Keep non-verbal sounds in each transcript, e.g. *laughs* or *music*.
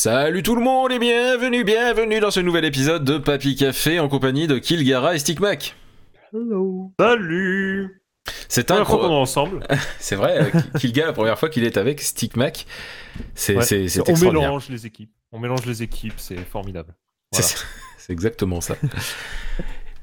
Salut tout le monde et bienvenue, bienvenue dans ce nouvel épisode de Papy Café en compagnie de Kilgara et Stickmac. Hello. Salut C'est qu'on est incroyable. ensemble. *laughs* C'est vrai, euh, Kilgara, la première fois qu'il est avec Stickmac, c'est Ouais. On mélange les équipes. On mélange les équipes, c'est formidable. Voilà. *laughs* c'est exactement ça.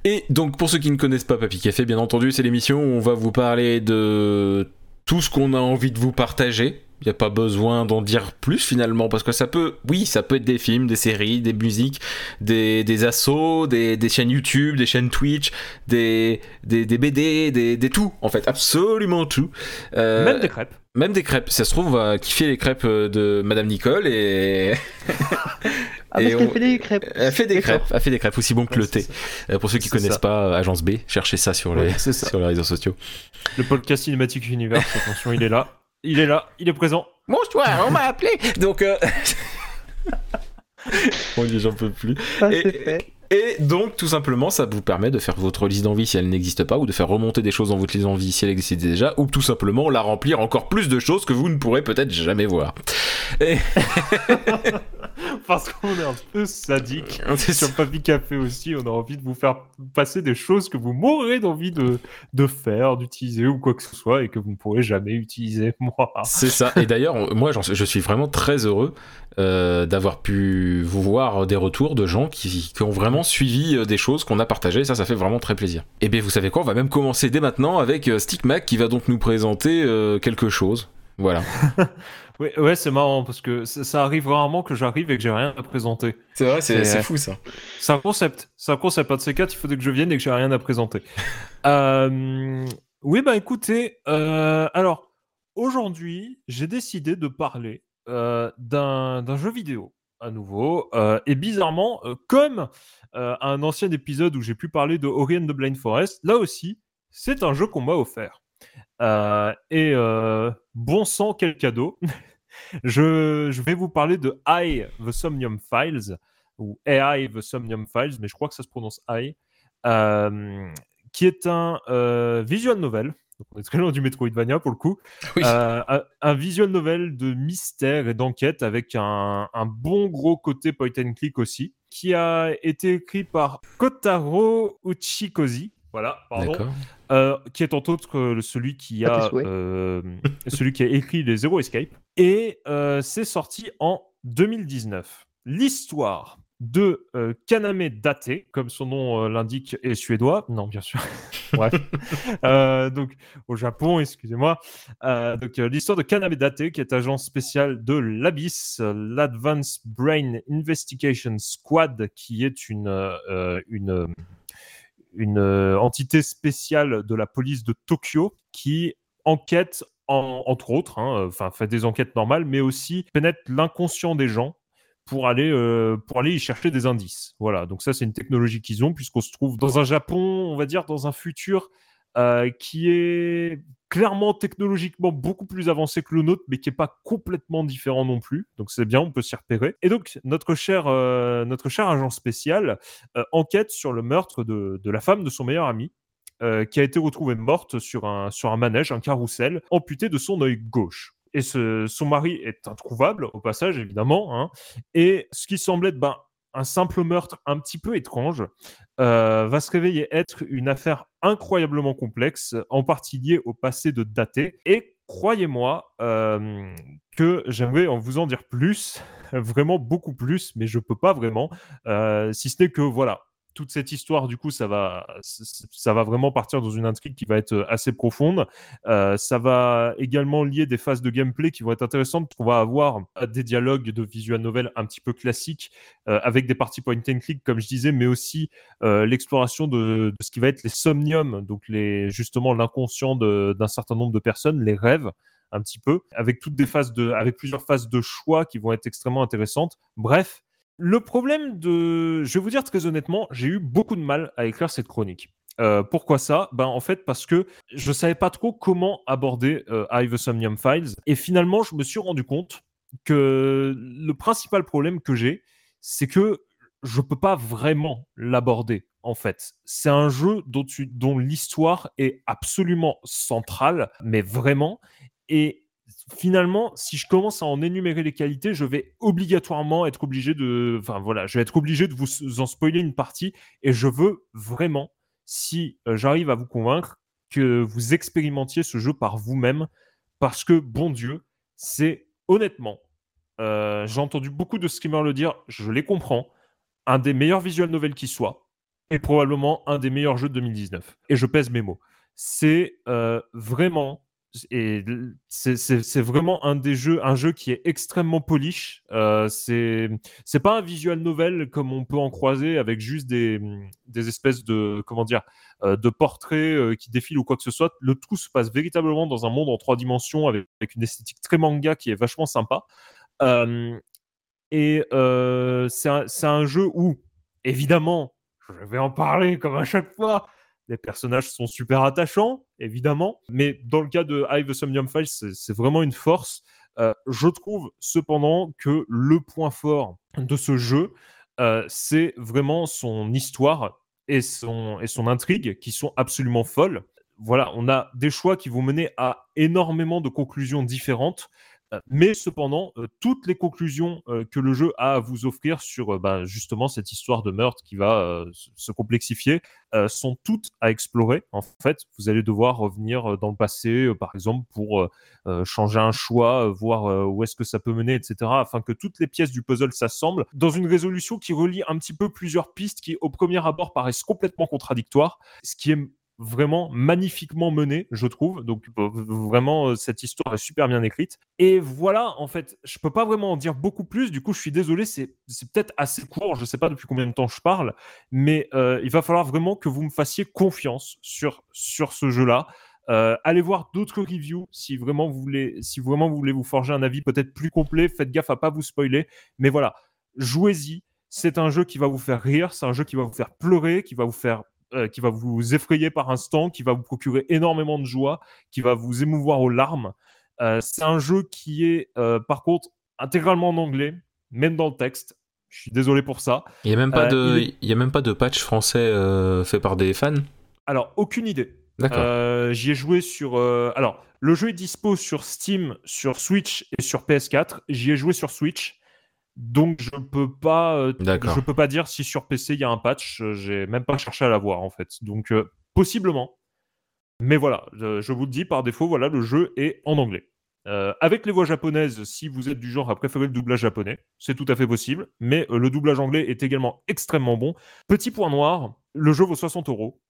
Et donc, pour ceux qui ne connaissent pas Papy Café, bien entendu, c'est l'émission où on va vous parler de tout ce qu'on a envie de vous partager. Il n'y a pas besoin d'en dire plus finalement, parce que ça peut, oui, ça peut être des films, des séries, des musiques, des, des assos, des, des chaînes YouTube, des chaînes Twitch, des, des, des BD, des, des tout, en fait, absolument tout. Euh, Même des crêpes. même des crêpes. Ça se trouve, on va kiffer les crêpes de Madame Nicole et. *laughs* Ah, parce qu'elle on- fait des crêpes. Elle fait des crêpes, elle fait des crêpes aussi bon que le thé. Euh, Pour ceux qui connaissent ça. pas euh, Agence B, cherchez ça sur les, Ouais, c'est ça. *laughs* sur les réseaux sociaux. Le podcast Cinématique Universe, attention, il est là. Il est là, il est présent. Bonsoir, on m'a appelé. Donc, euh... *laughs* bon, j'en peux plus. Ah, Et- c'est fait. Et donc, tout simplement, ça vous permet de faire votre liste d'envie si elle n'existe pas, ou de faire remonter des choses dans votre liste d'envie si elle existe déjà, ou tout simplement la remplir encore plus de choses que vous ne pourrez peut-être jamais voir. Et... *laughs* *laughs* Parce qu'on est un peu sadique. C'est Sur Papy Café aussi, on a envie de vous faire passer des choses que vous mourrez d'envie de, de faire, d'utiliser ou quoi que ce soit et que vous ne pourrez jamais utiliser. *laughs* Moi. C'est ça. Et d'ailleurs, moi, je suis vraiment très heureux euh, d'avoir pu vous voir des retours de gens qui, qui ont vraiment suivi euh, des choses qu'on a partagées. Ça, ça fait vraiment très plaisir. Et bien, vous savez quoi? On va même commencer dès maintenant avec euh, Stickmac qui va donc nous présenter euh, quelque chose. Voilà. *laughs* Ouais, ouais c'est marrant parce que ça, arrive rarement que j'arrive et que j'ai rien à présenter. C'est vrai, c'est- c'est fou ça. C'est un concept. C'est un concept. Un de ces quatre, il faudrait que je vienne et que j'ai rien à présenter. *laughs* Euh, oui, bah écoutez, euh, alors aujourd'hui, j'ai décidé de parler euh, d'un jeu vidéo à nouveau. Euh, et bizarrement, euh, comme euh, un ancien épisode où j'ai pu parler de Ori and the Blind Forest, là aussi, c'est un jeu qu'on m'a offert. Euh, et euh, bon sang, quel cadeau! *laughs* je, je vais vous parler de I, The Somnium Files ou AI The Somnium Files, mais je crois que ça se prononce AI, euh, qui est un euh, visual novel. Donc on est très loin du Metroidvania pour le coup. Oui. Euh, un, un visual novel de mystère et d'enquête avec un, un bon gros côté point and click aussi, qui a été écrit par Kotaro Uchikozi. Voilà, pardon. Euh, qui est entre autres euh, celui qui a euh, celui qui a écrit les Zero Escape et euh, c'est sorti en 2019. L'histoire de euh, Kaname Date, comme son nom euh, l'indique, est suédois. Non, bien sûr. *laughs* Bref. Euh, donc au Japon, excusez-moi. Euh, donc euh, l'histoire de Kaname Date, qui est agent spécial de l'Abyss, euh, l'Advanced Brain Investigation Squad, qui est une euh, une une euh, entité spéciale de la police de Tokyo qui enquête, en- entre autres, hein, euh, enfin fait des enquêtes normales, mais aussi pénètre l'inconscient des gens pour aller, euh, pour aller y chercher des indices. Voilà, donc ça c'est une technologie qu'ils ont puisqu'on se trouve dans un Japon, on va dire dans un futur euh, qui est clairement technologiquement beaucoup plus avancé que le nôtre, mais qui est pas complètement différent non plus. Donc c'est bien, on peut s'y repérer. Et donc notre cher, euh, notre cher agent spécial euh, enquête sur le meurtre de, la femme de son meilleur ami, qui a été retrouvée morte sur un, manège, un carrousel, amputée de son œil gauche. Et son mari est introuvable, au passage, évidemment. hein. et ce qui semble être ben, un simple meurtre un petit peu étrange euh, va se réveiller être une affaire incroyablement complexe, en partie liée au passé de Daté. Et croyez-moi euh, que j'aimerais en vous en dire plus, *laughs* vraiment beaucoup plus, mais je peux pas vraiment, euh, si ce n'est que voilà. Toute cette histoire, du coup, ça va, ça va vraiment partir dans une intrigue qui va être assez profonde. Euh, ça va également lier des phases de gameplay qui vont être intéressantes. On va avoir euh, des dialogues de visual novel un petit peu classiques euh, avec des parties point and click, comme je disais, mais aussi euh, l'exploration de, ce qui va être les somniums, donc les, justement l'inconscient d'un certain nombre de personnes, les rêves un petit peu, avec toutes des phases de, avec plusieurs phases de choix qui vont être extrêmement intéressantes. Bref, le problème de, je vais vous dire très honnêtement, j'ai eu beaucoup de mal à écrire cette chronique. Euh, pourquoi ça? Ben en fait parce que je savais pas trop comment aborder euh, I the Somnium Files et finalement je me suis rendu compte que le principal problème que j'ai, c'est que je peux pas vraiment l'aborder en fait. C'est un jeu dont, dont l'histoire est absolument centrale, mais vraiment. Et finalement, si je commence à en énumérer les qualités, je vais obligatoirement être obligé de, enfin voilà, je vais être obligé de vous en spoiler une partie, et je veux vraiment, si euh, j'arrive à vous convaincre, que vous expérimentiez ce jeu par vous-même, parce que bon Dieu, c'est honnêtement, euh, j'ai entendu beaucoup de streamers le dire, je les comprends, un des meilleurs visual novels qui soit, et probablement un des meilleurs jeux de 2019. Et je pèse mes mots. C'est euh, vraiment et c'est vraiment un des jeux, un jeu qui est extrêmement polish. Euh, c'est c'est pas un visual novel comme on peut en croiser avec juste des, des espèces de comment dire euh, de portraits euh, qui défilent ou quoi que ce soit. Le tout se passe véritablement dans un monde en trois dimensions avec, une esthétique très manga qui est vachement sympa. Euh, et c'est un, un jeu où évidemment je vais en parler comme à chaque fois les personnages sont super attachants, évidemment, mais dans le cas de Hive Somnium Files, c'est vraiment une force. Euh, je trouve cependant que le point fort de ce jeu, euh, c'est vraiment son histoire et son, et son intrigue qui sont absolument folles. Voilà, on a des choix qui vont mener à énormément de conclusions différentes. Euh, mais cependant, euh, toutes les conclusions euh, que le jeu a à vous offrir sur bah, justement cette histoire de meurtre qui va se complexifier sont toutes à explorer. En fait, vous allez devoir revenir dans le passé, par exemple, pour changer un choix, voir où est-ce que ça peut mener, etc., afin que toutes les pièces du puzzle s'assemblent dans une résolution qui relie un petit peu plusieurs pistes qui, au premier abord, paraissent complètement contradictoires, vraiment magnifiquement mené, je trouve. Donc vraiment, euh, cette histoire est super bien écrite. Et voilà, en fait, je peux pas vraiment en dire beaucoup plus. Du coup, je suis désolé, c'est peut-être assez court. Je sais pas depuis combien de temps je parle, mais euh, il va falloir vraiment que vous me fassiez confiance sur, sur ce jeu-là. Euh, allez voir d'autres reviews si vraiment vous voulez, si vraiment vous voulez vous forger un avis peut-être plus complet. Faites gaffe à pas vous spoiler, mais voilà, jouez-y. C'est un jeu qui va vous faire rire, c'est un jeu qui va vous faire pleurer, qui va vous faire euh, qui va vous effrayer par instant, qui va vous procurer énormément de joie, qui va vous émouvoir aux larmes. Euh, c'est un jeu qui est, euh, par contre, intégralement en anglais, même dans le texte. Je suis désolé pour ça. Il n'y a, même pas de, il... a même pas de patch français fait par des fans Alors, aucune idée. D'accord. J'y ai joué sur. Alors, le jeu est dispo sur Steam, sur Switch et sur PS4. J'y ai joué sur Switch. Donc je peux pas, euh, je peux pas dire si sur PC il y a un patch. Euh, j'ai même pas cherché à l'avoir en fait. Donc euh, possiblement. Mais voilà, je vous le dis par défaut, voilà, le jeu est en anglais. avec les voix japonaises, si vous êtes du genre à préférer le doublage japonais, c'est tout à fait possible. Mais le doublage anglais est également extrêmement bon. Petit point noir, le jeu vaut 60 euros.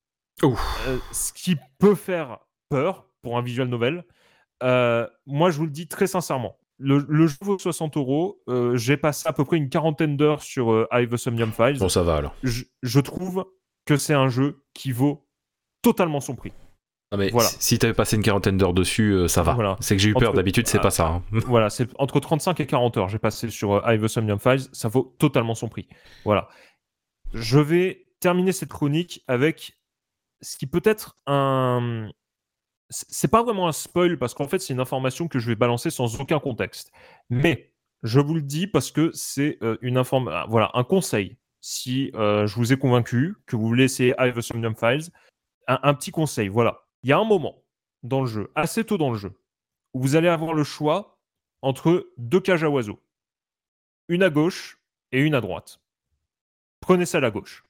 ce qui peut faire peur pour un visual novel. moi, je vous le dis très sincèrement. Le, jeu vaut 60 euros. Euh, j'ai passé à peu près une quarantaine d'heures sur euh, Hive Somnium Files. Bon, ça va alors. Je, trouve que c'est un jeu qui vaut totalement son prix. Non mais voilà. si tu avais passé une quarantaine d'heures dessus, euh, ça va. C'est que j'ai eu peur. D'habitude, c'est pas ça. Hein. *laughs* voilà, c'est entre 35 et 40 heures. J'ai passé sur Hive Somnium Files. Ça vaut totalement son prix. Voilà. Je vais terminer cette chronique avec ce qui peut être un, c'est pas vraiment un spoil parce qu'en fait, c'est une information que je vais balancer sans aucun contexte. Mais je vous le dis parce que c'est euh, une information, ah, voilà, un conseil. Si euh, je vous ai convaincu que vous voulez essayer Hive Somnium Files, un, petit conseil. Voilà, il y a un moment dans le jeu, assez tôt dans le jeu, où vous allez avoir le choix entre deux cages à oiseaux, une à gauche et une à droite. Prenez celle à gauche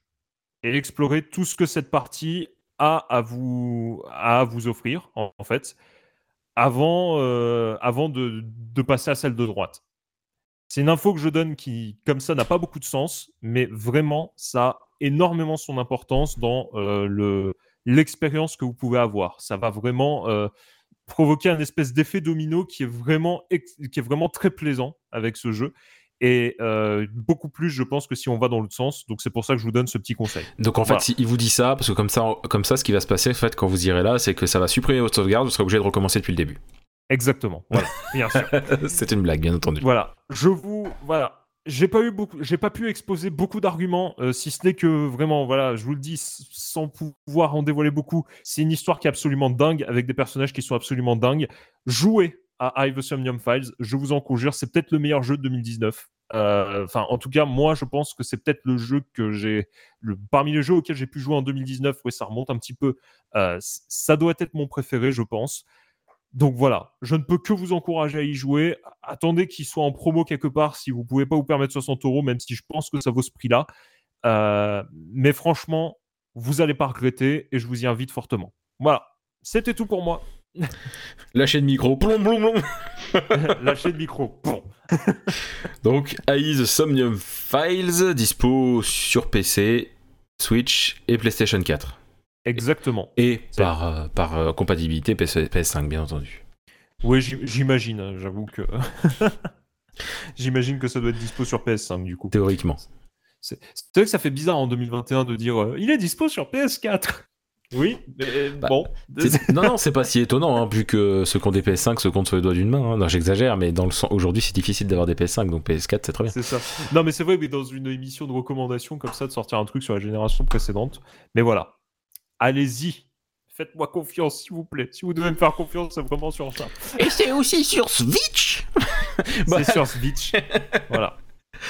et explorez tout ce que cette partie à vous, à vous offrir, en, fait, avant, euh, de, passer à celle de droite. C'est une info que je donne qui, comme ça, n'a pas beaucoup de sens, mais vraiment, ça a énormément son importance dans euh, le l'expérience que vous pouvez avoir. Ça va vraiment euh, provoquer un espèce d'effet domino qui est vraiment très plaisant avec ce jeu et euh, beaucoup plus, je pense, que si on va dans l'autre sens. Donc c'est pour ça que je vous donne ce petit conseil. Donc en fait, il vous dit ça, parce que comme ça, comme ça, ce qui va se passer, en fait, quand vous irez là, c'est que ça va supprimer votre sauvegarde, vous serez obligé de recommencer depuis le début. Exactement. Voilà, *laughs* bien sûr. *laughs* c'est une blague, bien entendu. Voilà, je vous, voilà. J'ai pas eu beaucoup, j'ai pas pu exposer beaucoup d'arguments, euh, si ce n'est que vraiment, voilà, je vous le dis sans pouvoir en dévoiler beaucoup. C'est une histoire qui est absolument dingue, avec des personnages qui sont absolument dingues. Jouez à Hive Files. Je vous en conjure, c'est peut-être le meilleur jeu de 2019. Euh, enfin, en tout cas, moi, je pense que c'est peut-être le jeu que j'ai, le, parmi les jeux auxquels j'ai pu jouer en 2019, ouais, ça remonte un petit peu. Euh, ça doit être mon préféré, je pense. Donc voilà, je ne peux que vous encourager à y jouer. Attendez qu'il soit en promo quelque part si vous pouvez pas vous permettre 60 euros, même si je pense que ça vaut ce prix-là. Euh, mais franchement, vous n'allez pas regretter et je vous y invite fortement. Voilà, c'était tout pour moi. *laughs* Lâcher de micro. Plom, plom, plom. *laughs* Lâcher de micro. Bon. *laughs* Donc, AI The Somnium Files, dispo sur PC, Switch et PlayStation 4. Exactement. Et par, euh, par euh, compatibilité PS, PS5, bien entendu. Oui, j'im- j'imagine, hein, j'avoue que. j'imagine que ça doit être dispo sur PS5 du coup. Théoriquement. C'est c'est vrai que ça fait bizarre en 2021 de dire euh, il est dispo sur PS4. Oui, mais Bah, bon. Non, non, c'est pas si étonnant, hein, vu que ceux qui ont des PS5 se comptent sur les doigts d'une main. hein. Non, j'exagère, mais dans le sens, aujourd'hui, c'est difficile d'avoir des PS5, donc PS4, c'est très bien. C'est ça. Non, mais c'est vrai, mais dans une émission de recommandation comme ça, de sortir un truc sur la génération précédente. Mais voilà. Allez-y. Faites-moi confiance, s'il vous plaît. Si vous devez me faire confiance, c'est vraiment sur ça. Et c'est aussi sur Switch *laughs* Bah. C'est sur Switch. voilà.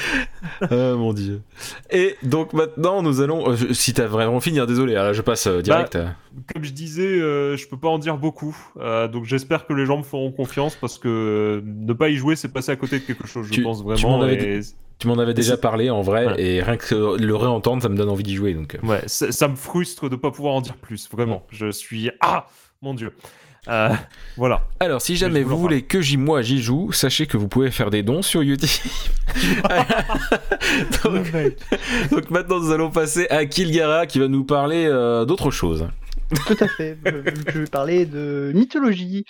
*laughs* Ah mon dieu. Et donc maintenant, nous allons. euh, si t'as vraiment fini, hein, désolé, là, je passe euh, direct. à- Comme je disais, euh, je peux pas en dire beaucoup. Donc j'espère que les gens me feront confiance parce que ne pas y jouer, c'est passer à côté de quelque chose, je Tu- pense vraiment. m'en avais et- Tu m'en avais déjà parlé en vrai, Ouais. et rien que le réentendre, ça me donne envie d'y jouer. Donc. Ouais, ça, ça me frustre de pas pouvoir en dire plus, vraiment. Je suis ah mon dieu. Euh, voilà. Alors, si jamais vous voulez que j'y moi j'y joue, sachez que vous pouvez faire des dons sur YouTube. *laughs* donc, donc maintenant, nous allons passer à Kilgara qui va nous parler euh, d'autre chose. Tout à fait. Je vais parler de mythologie.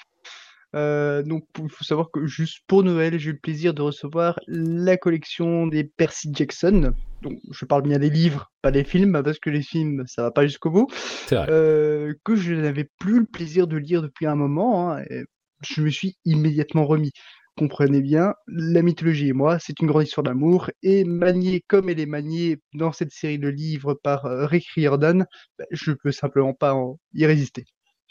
Euh, donc, il faut savoir que juste pour Noël, j'ai eu le plaisir de recevoir la collection des Percy Jackson. Donc, je parle bien des livres, pas des films, parce que les films, ça va pas jusqu'au bout. Vrai. Euh, que je n'avais plus le plaisir de lire depuis un moment. hein, et je me suis immédiatement remis. Comprenez bien, la mythologie et moi, c'est une grande histoire d'amour, et maniée comme elle est maniée dans cette série de livres par euh, Rick Riordan, bah, je peux simplement pas en- y résister.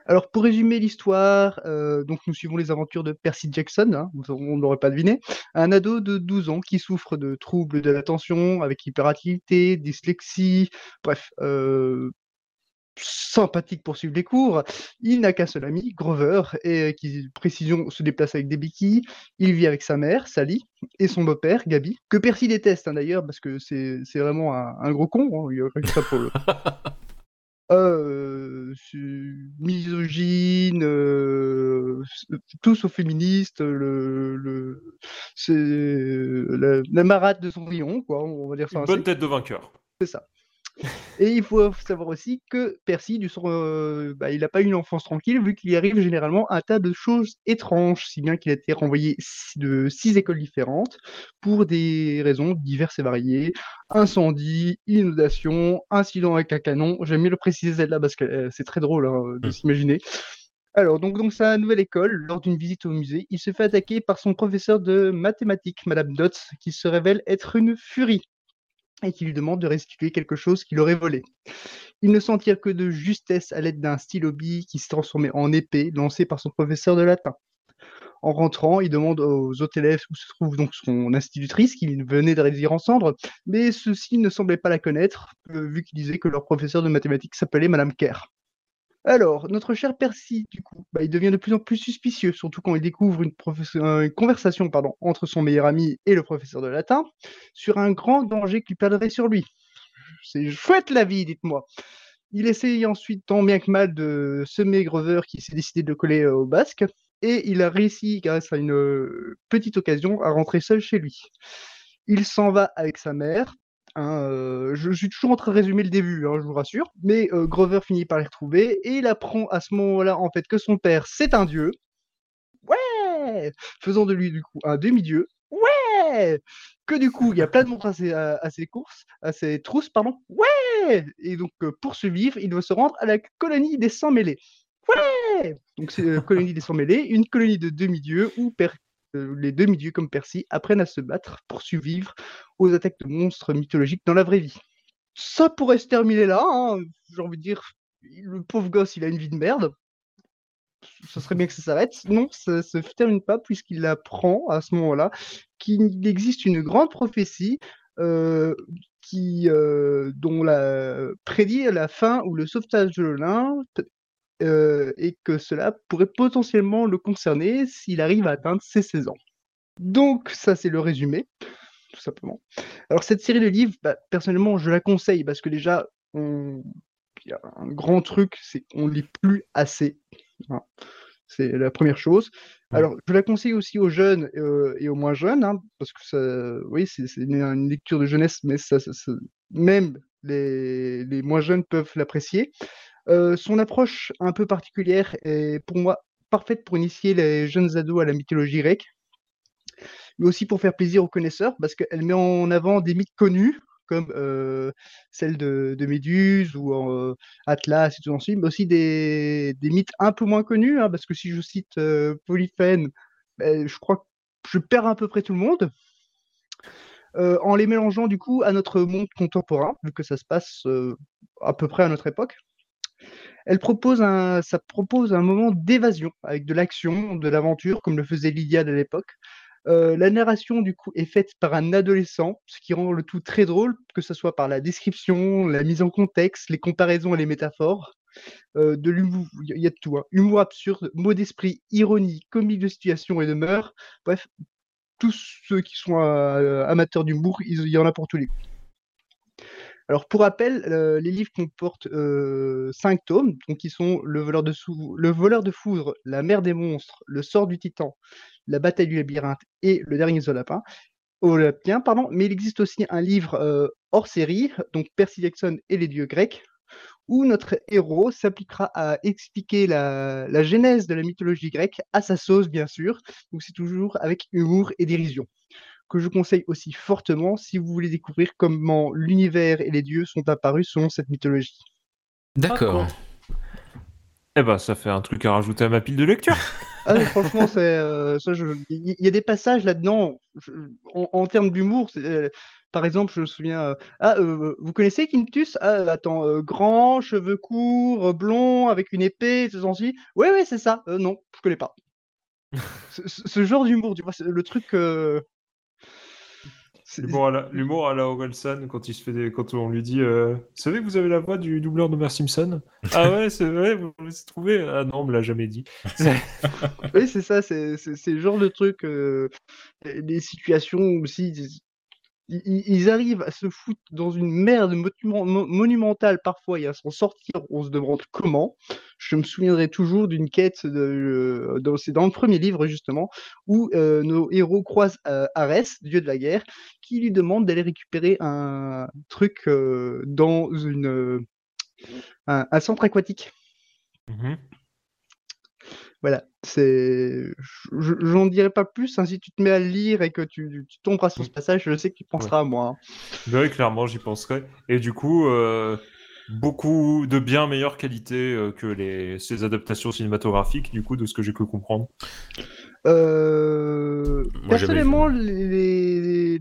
Alors pour résumer l'histoire, euh, donc nous suivons les aventures de Percy Jackson, hein, on ne l'aurait pas deviné, un ado de 12 ans qui souffre de troubles de l'attention avec hyperactivité, dyslexie, bref, euh, sympathique pour suivre les cours. Il n'a qu'un seul ami, Grover, et qui, précision, se déplace avec des béquilles. Il vit avec sa mère, Sally, et son beau-père, Gabi, que Percy déteste hein, d'ailleurs, parce que c'est vraiment un, gros con. hein, il y a ça pour le- *laughs* Euh, misogyne, euh, c'est- tout sauf féministe, le, le, c'est la, la marade de son rayon, quoi, on va dire ça Une ainsi. bonne tête de vainqueur. C'est ça. Et il faut savoir aussi que Percy, du son, euh, bah, il n'a pas eu une enfance tranquille, vu qu'il y arrive généralement un tas de choses étranges, si bien qu'il a été renvoyé de six écoles différentes pour des raisons diverses et variées. Incendie, inondation, incident avec un canon. J'aime mieux le préciser celle-là parce que euh, c'est très drôle hein, de Mm. s'imaginer. Alors, donc, dans sa nouvelle école, lors d'une visite au musée, il se fait attaquer par son professeur de mathématiques, Madame Dotz, qui se révèle être une furie et qui lui demande de restituer quelque chose qu'il aurait volé. Il ne s'en tire que de justesse à l'aide d'un stylo qui s'est transformé en épée lancé par son professeur de latin. En rentrant, il demande aux autres élèves où se trouve donc son institutrice, qui venait de réduire en cendres, mais ceux-ci ne semblaient pas la connaître, euh, vu qu'ils disaient que leur professeur de mathématiques s'appelait Madame Kerr. Alors, notre cher Percy, du coup, bah, il devient de plus en plus suspicieux, surtout quand il découvre une, conversation entre son meilleur ami et le professeur de latin sur un grand danger qu'il perdrait sur lui. C'est chouette la vie, dites-moi. Il essaye ensuite tant bien que mal de semer Grover qui s'est décidé de le coller euh, au basque, et il a réussi, grâce à une euh, petite occasion, à rentrer seul chez lui. Il s'en va avec sa mère. Hein, euh, je, suis toujours en train de résumer le début, hein, je vous rassure. Mais euh, Grover finit par les retrouver et il apprend à ce moment-là en fait que son père c'est un dieu. Ouais, faisant de lui du coup un demi-dieu. Ouais, que du coup il y a plein de monstres à ses, courses, à ses trousses pardon. Ouais, et donc euh, pour survivre il doit se rendre à la colonie des sans mêlés. Ouais, donc c'est euh, colonie des sans mêlés, une colonie de demi-dieux où per- les demi-dieux comme Percy apprennent à se battre pour survivre aux attaques de monstres mythologiques dans la vraie vie. Ça pourrait se terminer là, hein, j'ai envie de dire, le pauvre gosse, il a une vie de merde. Ce serait bien que ça s'arrête. Non, ça se termine pas puisqu'il apprend à ce moment-là qu'il existe une grande prophétie euh, qui, euh, dont la prédit la fin ou le sauvetage de l'Olympe euh, et que cela pourrait potentiellement le concerner s'il arrive à atteindre ses 16 ans. Donc ça c'est le résumé, tout simplement. Alors cette série de livres, bah, personnellement je la conseille parce que déjà, on... il y a un grand truc, c'est qu'on lit plus assez. hein. C'est la première chose. Alors, je la conseille aussi aux jeunes euh, et aux moins jeunes, hein, parce que ça, oui, c'est c'est une, une lecture de jeunesse, mais ça, ça- ça- même les, les moins jeunes peuvent l'apprécier. Euh, son approche un peu particulière est pour moi parfaite pour initier les jeunes ados à la mythologie grecque, mais aussi pour faire plaisir aux connaisseurs, parce qu'elle met en avant des mythes connus, comme euh, celle de, Méduse ou euh, Atlas et tout ensuite, mais aussi des, mythes un peu moins connus, hein, parce que si je cite Polyphène, ben, je crois que je perds à peu près tout le monde. En les mélangeant du coup à notre monde contemporain, vu que ça se passe à peu près à notre époque. Elle propose un, propose un moment d'évasion avec de l'action, de l'aventure, comme le faisait l'Iliade à l'époque. Euh, la narration du coup est faite par un adolescent, ce qui rend le tout très drôle, que ce soit par la description, la mise en contexte, les comparaisons et les métaphores. Euh, de l'humour, il y a de tout, hein. humour absurde, mots d'esprit, ironie, comique de situation et de mœurs. Bref, tous ceux qui sont euh, amateurs d'humour, il y en a pour tous les goûts. Alors pour rappel, euh, les livres comportent euh, cinq tomes, donc qui sont le voleur, de foudre, la mer des monstres, le sort du titan, la bataille du labyrinthe et le dernier Zolapin. Pardon, mais il existe aussi un livre euh, hors série, donc Percy Jackson et les dieux grecs, où notre héros s'appliquera à expliquer la, la genèse de la mythologie grecque à sa sauce, bien sûr. Donc c'est toujours avec humour et dérision. Que je conseille aussi fortement si vous voulez découvrir comment l'univers et les dieux sont apparus selon cette mythologie. D'accord. Eh ben, ça fait un truc à rajouter à ma pile de lecture. Ah, mais franchement, c'est euh, ça. je- Il y, a des passages là-dedans je- en, en termes d'humour. euh, par exemple, je me souviens. euh, ah, euh, vous connaissez Quintus Ah, attends, euh, grand, cheveux courts, blond, avec une épée, ce genre-ci? Ouais, ouais, c'est ça. Euh, non, je connais pas. *laughs* ce, ce- genre d'humour, tu vois, c'est le truc. L'humour à la, à quand, on lui dit euh, Vous savez que vous avez la voix du doubleur de Homer Simpson? Ah ouais, c'est vrai, vous l'avez trouvé Ah non, on me l'a jamais dit. Oui, c'est ça, c'est le genre de truc, euh, des situations aussi, ils, arrivent à se foutre dans une merde monument- mo- monumentale parfois et à s'en sortir, on se demande comment. Je me souviendrai toujours d'une quête, euh, c'est dans le premier livre justement, où euh, nos héros croisent euh, Arès, dieu de la guerre, qui lui demande d'aller récupérer un truc dans une, un- centre aquatique. Mhm. Voilà, c'est. je- J'en dirai pas plus. hein, si tu te mets à lire et que tu, tu tomberas sur ce passage, je sais que tu penseras à moi. hein. Ben oui, clairement, j'y penserais. Et du coup, euh, beaucoup de bien meilleure qualité euh, que les, ces adaptations cinématographiques, du coup, de ce que j'ai pu comprendre. Euh, Moi, personnellement,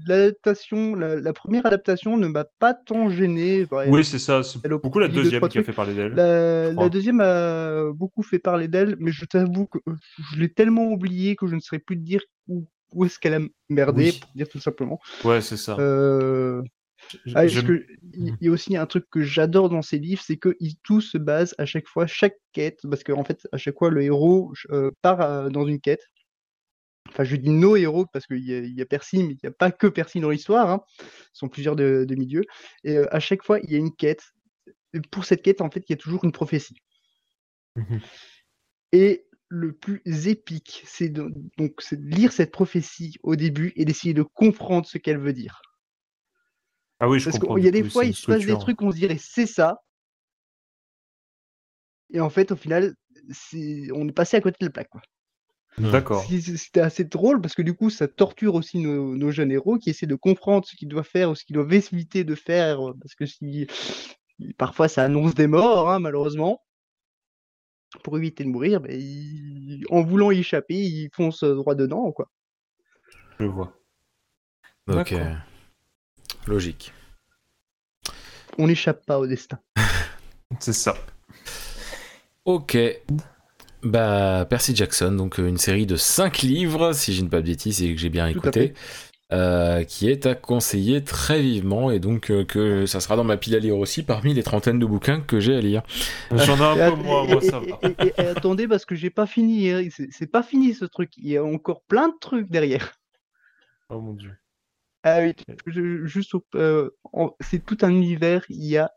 l'adaptation, la, la première adaptation ne m'a pas tant gêné. Oui, c'est ça. C'est beaucoup la deux, deuxième trois qui a fait parler d'elle. La, deuxième a beaucoup fait parler d'elle, mais je t'avoue que euh, je l'ai tellement oublié que je ne saurais plus te dire où, où est-ce qu'elle a merdé, Oui. pour dire tout simplement. Ouais, c'est ça. Euh, Ah, que il y a aussi un truc que j'adore dans ces livres, c'est que tout se base à chaque fois, chaque quête, parce qu'en en fait, à chaque fois, le héros euh, part euh, dans une quête. Enfin, je dis nos héros parce qu'il y, a- il y a Percy, mais il n'y a pas que Percy dans l'histoire. hein. Ce sont plusieurs de- demi-dieux. Et euh, à chaque fois, il y a une quête. Et pour cette quête, en fait, il y a toujours une prophétie. Mhm. Et le plus épique, c'est de, donc de lire cette prophétie au début et d'essayer de comprendre ce qu'elle veut dire. Ah oui, je Parce qu'il y a des fois, il se passe des trucs, on se dirait c'est ça. Et en fait, au final, on est passé à côté de la plaque. Quoi. D'accord. C'était assez drôle parce que du coup, ça torture aussi nos, nos jeunes héros qui essaient de comprendre ce qu'ils doivent faire ou ce qu'ils doivent éviter de faire. euh, Parce que si... parfois, ça annonce des morts, hein, malheureusement. Pour éviter de mourir, ben, ils- en voulant y échapper, ils foncent droit dedans. Quoi. Je vois. Ok. D'accord. Logique. On n'échappe pas au destin. *laughs* C'est ça. Ok. Bah, Percy Jackson, donc euh, une série de 5 livres, si je ne dis pas de bêtises et que j'ai bien écouté. euh, qui est à conseiller très vivement et donc euh, que ça sera dans ma pile à lire aussi parmi les trentaines de bouquins que j'ai à lire. J'en ai Et un peu moins, moi ça va. et- et- et attendez, parce que j'ai pas fini. hein, C'est pas fini ce truc. Il y a encore plein de trucs derrière. Oh mon dieu. Ah oui, je- juste euh, c'est tout un univers. Il y a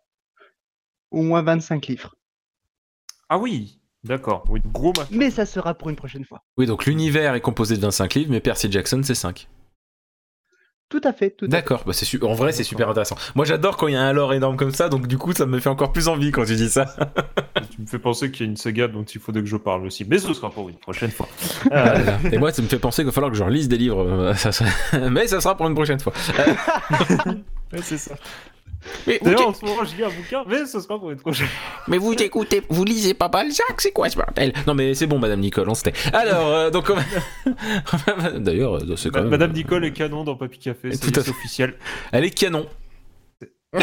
au moins 25 livres. Ah oui, d'accord. Oui, gros machin. Mais ça sera pour une prochaine fois. Oui, donc l'univers est composé de 25 livres, mais Percy Jackson c'est 5. Tout à fait. Tout à fait. D'accord, bah su- en vrai c'est super intéressant. Moi j'adore quand il y a un lore énorme comme ça, donc du coup ça me fait encore plus envie quand tu dis ça. *laughs* Tu me fais penser qu'il y a une saga dont il faudrait que je parle aussi. Mais ce sera pour une prochaine fois. *laughs* Euh, Et moi ça me fait penser qu'il va falloir que je relise des livres, euh, ça sera- *laughs* mais ça sera pour une prochaine fois. ouais, c'est ça. Mais D'ailleurs, en ce moment, je lis un bouquin, mais ce sera pour une prochaine Mais vous écoutez, vous lisez pas Balzac, c'est quoi ce bordel? Non mais c'est bon, Madame Nicole, on se tait. Alors, euh, donc, on *laughs* d'ailleurs, euh, c'est quand même. Madame Nicole est canon dans Papy Café, Tout c'est à fait. c'est officiel. Elle est canon. *laughs*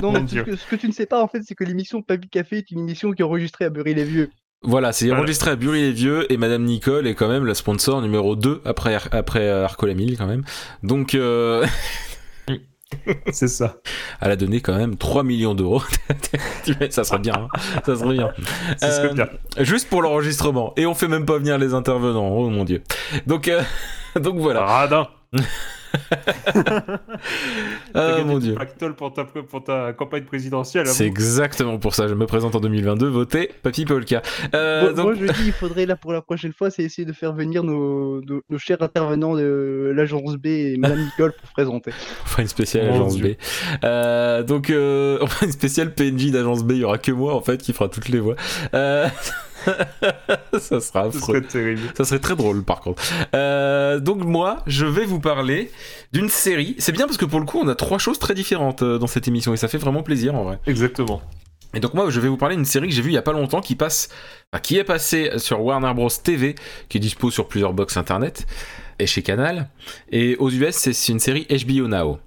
Non, mais ce que, ce que tu ne sais pas en fait, c'est que l'émission Papy Café est une émission qui est enregistrée à Bury-les-Vieux. Voilà, c'est Voilà. enregistré à Bury-les-Vieux et Madame Nicole est quand même le sponsor numéro 2 après, après Arcolamille quand même. Donc, euh, *laughs* *laughs* C'est ça. elle a donné quand même 3 millions d'euros. *laughs* ça serait bien, hein. ça serait bien. *laughs* Ça serait Euh, bien. Juste pour l'enregistrement. Et on fait même pas venir les intervenants. Oh mon dieu. Donc, euh, donc voilà. Radin. Ah mon dieu. pactole pour ta, pour ta campagne présidentielle. C'est exactement pour ça. Je me présente en 2022. Votez Papy Polka. Euh, Moi, donc- moi, je dis, il faudrait là pour la prochaine fois, c'est essayer de faire venir nos, nos, nos chers intervenants de l'agence B et Madame Nicole pour se présenter. On fera une spéciale Mon agence Dieu. B. Euh, donc, euh, *laughs* on fera une spéciale PNJ d'agence B. Il y aura que moi en fait qui fera toutes les voix. *laughs* Ça sera serait terrible. Ça serait très drôle par contre. Euh, donc moi, je vais vous parler d'une série. C'est bien parce que pour le coup, on a trois choses très différentes euh, dans cette émission et ça fait vraiment plaisir en vrai. Exactement. Et donc moi, je vais vous parler d'une série que j'ai vue il y a pas longtemps qui passe, enfin, qui est passée sur Warner Bros TV, qui est dispo sur plusieurs box internet et chez Canal. Et aux US, c'est c'est une série HBO Now.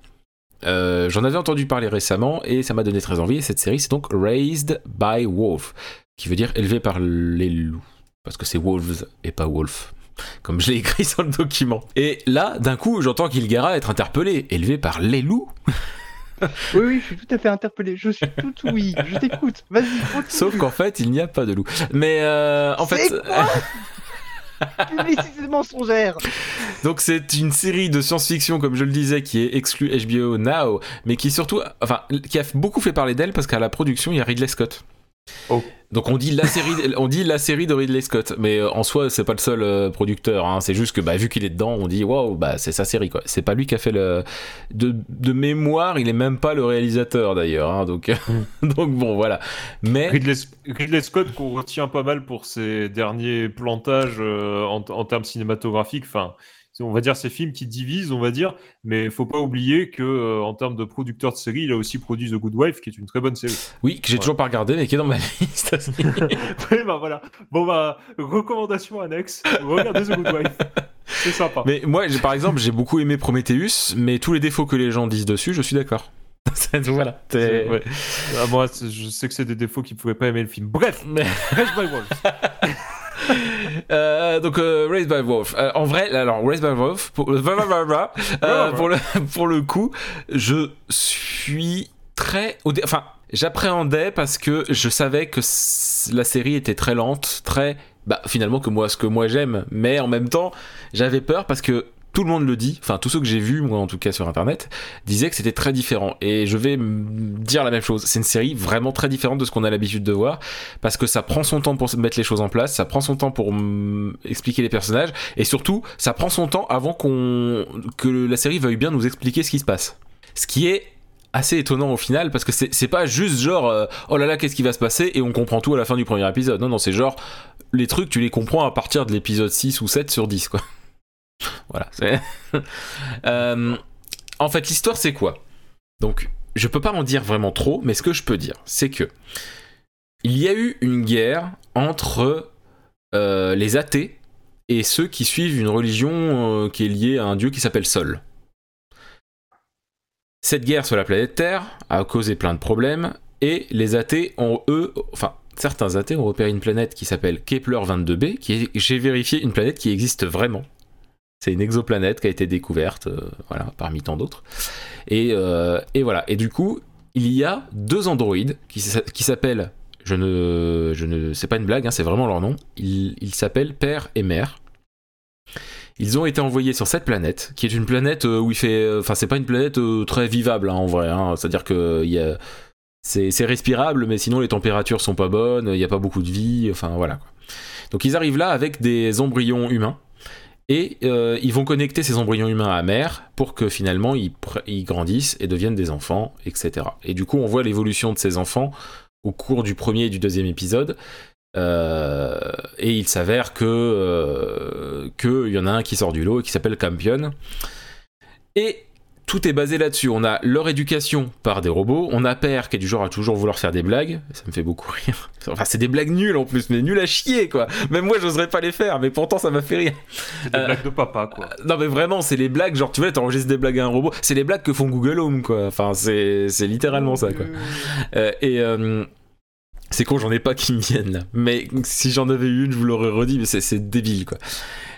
Euh, J'en avais entendu parler récemment et ça m'a donné très envie. Et cette série, c'est donc Raised by Wolf, qui veut dire élevé par les loups, parce que c'est Wolves et pas Wolf. Comme je l'ai écrit *laughs* sur le document. Et là, d'un coup, j'entends Kilgara être interpellé, élevé par les loups. *laughs* Oui, oui, je suis tout à fait interpellé. Je suis tout oui. Je t'écoute. Vas-y, continue. Sauf qu'en fait, il n'y a pas de loup. Mais euh, en fait, *laughs* Publicité mensongère. Donc c'est une série de science-fiction, comme je le disais, qui est exclue HBO Now, mais qui surtout, enfin, qui a beaucoup fait parler d'elle parce qu'à la production il y a Ridley Scott. Oh. Donc on dit la série, on dit la série de Ridley Scott, mais euh, en soi c'est pas le seul euh, producteur. hein. C'est juste que bah, vu qu'il est dedans, on dit waouh, bah c'est sa série quoi. C'est pas lui qui a fait le de, de mémoire, il est même pas le réalisateur d'ailleurs. hein. Donc *laughs* donc bon voilà. Mais Ridley, Ridley Scott qu'on retient pas mal pour ses derniers plantages euh, en, en termes cinématographiques. Enfin, on va dire ces films qui divisent, on va dire, mais il faut pas oublier que euh, en termes de producteur de série, il a aussi produit The Good Wife, qui est une très bonne série. oui, que j'ai Ouais. toujours pas regardé, mais qui est dans ma *laughs* liste. *laughs* oui, bah voilà. Bon bah recommandation annexe. Regardez The Good Wife. C'est sympa. Mais moi, par exemple, j'ai beaucoup aimé Prometheus, mais tous les défauts que les gens disent dessus, je suis d'accord. *laughs* Voilà. Ouais. Ah, moi, je sais que c'est des défauts qui pouvaient pas aimer le film. Bref, Mais-. *laughs* Euh, donc euh, Raised by Wolf. Euh, en vrai, alors Raised by Wolf, pour, *laughs* pour le *laughs* pour le coup, je suis très, enfin, j'appréhendais parce que je savais que la série était très lente, très, bah finalement que moi ce que moi j'aime, mais en même temps j'avais peur parce que tout le monde le dit, enfin tous ceux que j'ai vus, moi en tout cas sur internet, disaient que c'était très différent. Et je vais dire la même chose. C'est une série vraiment très différente de ce qu'on a l'habitude de voir, parce que ça prend son temps pour mettre les choses en place, ça prend son temps pour expliquer les personnages, et surtout, ça prend son temps avant qu'on que la série veuille bien nous expliquer ce qui se passe. Ce qui est assez étonnant au final parce que c'est c'est pas juste genre euh, oh là là qu'est-ce qui va se passer et on comprend tout à la fin du premier épisode non non c'est genre les trucs tu les comprends à partir de l'épisode 6 ou 7 sur 10 quoi voilà *laughs* Euh, en fait l'histoire c'est quoi? Donc je peux pas en dire vraiment trop mais ce que je peux dire c'est que il y a eu une guerre entre euh, les athées et ceux qui suivent une religion euh, qui est liée à un dieu qui s'appelle Sol. Cette guerre sur la planète Terre a causé plein de problèmes et les athées ont eux, enfin certains athées ont repéré une planète qui s'appelle Kepler 22b, qui est, j'ai vérifié, une planète qui existe vraiment. C'est une exoplanète qui a été découverte, euh, voilà, parmi tant d'autres. Et, euh, et voilà. Et du coup, il y a deux androïdes qui, s'a- qui s'appellent, je ne, je ne, c'est pas une blague, hein, c'est vraiment leur nom. Ils, s'appellent Père et Mère. Ils ont été envoyés sur cette planète, qui est une planète euh, où il fait, enfin, c'est pas une planète très vivable hein, en vrai. hein. C'est-à-dire que c'est, respirable, mais sinon les températures sont pas bonnes, il n'y a pas beaucoup de vie, enfin voilà. Donc ils arrivent là avec des embryons humains. Et euh, ils vont connecter ces embryons humains à mère pour que finalement ils, grandissent et deviennent des enfants, etc. Et du coup, on voit l'évolution de ces enfants au cours du premier et du deuxième épisode. Euh, et il s'avère que euh, qu'il y en a un qui sort du lot et qui s'appelle Campion. Et tout est basé là-dessus. On a leur éducation par des robots. On a Père qui est du genre à toujours vouloir faire des blagues. Ça me fait beaucoup rire. *laughs* Enfin, c'est des blagues nulles en plus, mais nulles à chier quoi. Même moi, j'oserais pas les faire, mais pourtant ça m'a fait rire. C'est des Euh, blagues de papa, quoi. Non mais vraiment, c'est les blagues, genre tu vois, t'enregistres des blagues à un robot, c'est les blagues que font Google Home quoi. Enfin, c'est c'est littéralement ça quoi. Euh, et euh, c'est con, j'en ai pas qui me viennent là. Mais si j'en avais eu une, je vous l'aurais redit, mais c'est- c'est débile quoi.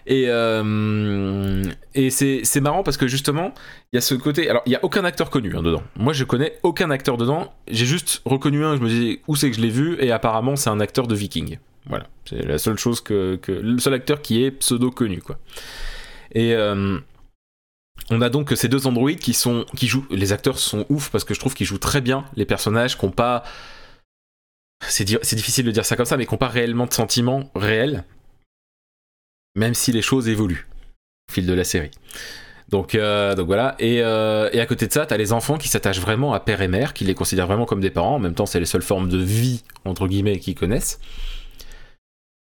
Et, euh, et c'est marrant parce que justement, il y a ce côté. Alors, il y a aucun acteur connu hein, dedans. Moi, je connais aucun acteur dedans. J'ai juste reconnu un, je me disais où c'est que je l'ai vu, et apparemment, c'est un acteur de Viking. Voilà, c'est la seule chose que. Le seul acteur qui est pseudo connu quoi. Et. euh, on a donc ces deux androïdes qui sont qui jouent les acteurs sont ouf parce que je trouve qu'ils jouent très bien les personnages qui n'ont pas c'est di- c'est difficile de dire ça comme ça mais qui n'ont pas réellement de sentiments réels même si les choses évoluent au fil de la série. Donc, euh, voilà. Et, euh, et à côté de ça t'as les enfants qui s'attachent vraiment à père et mère qui les considèrent vraiment comme des parents. En même temps c'est les seules formes de vie entre guillemets qu'ils connaissent.